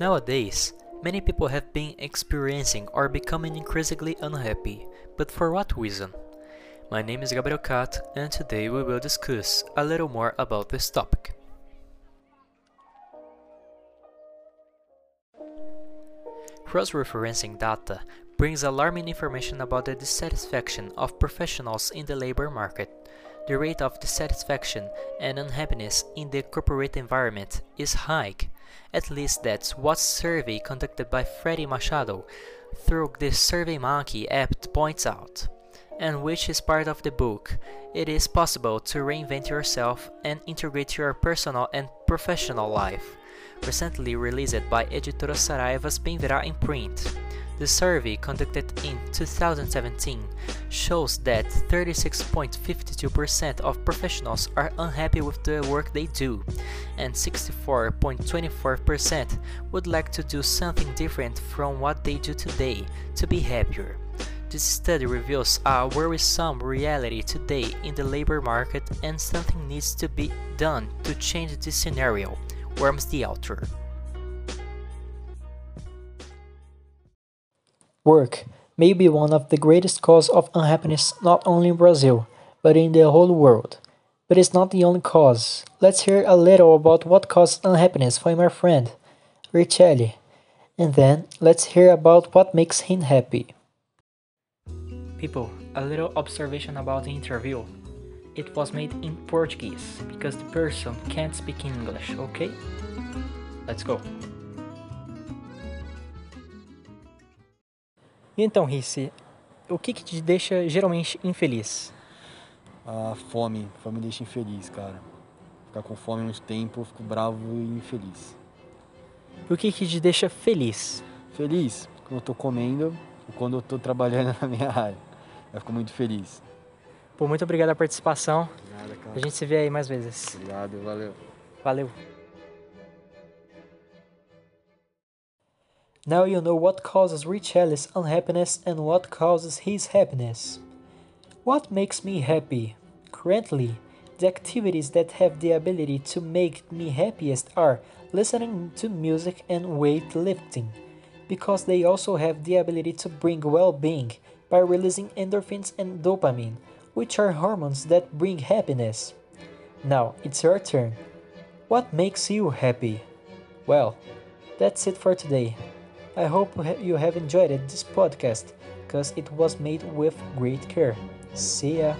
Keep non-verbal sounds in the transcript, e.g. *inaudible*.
Nowadays, many people have been experiencing or becoming increasingly unhappy, but for what reason? My name is Gabriel Kat, and today we will discuss a little more about this topic. Cross-referencing data brings alarming information about the dissatisfaction of professionals in the labor market. The rate of dissatisfaction and unhappiness in the corporate environment is high. At least that's what survey conducted by Freddy Machado through the SurveyMonkey app points out, and which is part of the book. It is possible to reinvent yourself and integrate your personal and professional life, recently released by Editora Saraiva's Benvirá in print. The survey conducted in 2017 shows that 36.52% of professionals are unhappy with the work they do, and 64.24% would like to do something different from what they do today to be happier. This study reveals a worrisome reality today in the labor market and something needs to be done to change this scenario, warms the author. Work may be one of the greatest causes of unhappiness not only in Brazil, but in the whole world. But it's not the only cause. Let's hear a little about what causes unhappiness for my friend, Richelli. And then let's hear about what makes him happy. People, a little observation about the interview. It was made in Portuguese because the person can't speak English, okay? Let's go. Então, Risse, o que, que te deixa geralmente infeliz? A fome. Fome me deixa infeliz, cara. Ficar com fome muito tempo, eu fico bravo e infeliz. E o que, que te deixa feliz? Feliz quando eu tô comendo ou quando eu tô trabalhando *laughs* na minha área. Eu fico muito feliz. Pô, muito obrigado pela participação. Cara. A gente se vê aí mais vezes. Obrigado, valeu. Valeu. Now you know what causes Richelli's unhappiness and what causes his happiness. What makes me happy? Currently, the activities that have the ability to make me happiest are listening to music and weightlifting, because they also have the ability to bring well being by releasing endorphins and dopamine, which are hormones that bring happiness. Now it's your turn. What makes you happy? Well, that's it for today. I hope you have enjoyed this podcast because it was made with great care. See ya!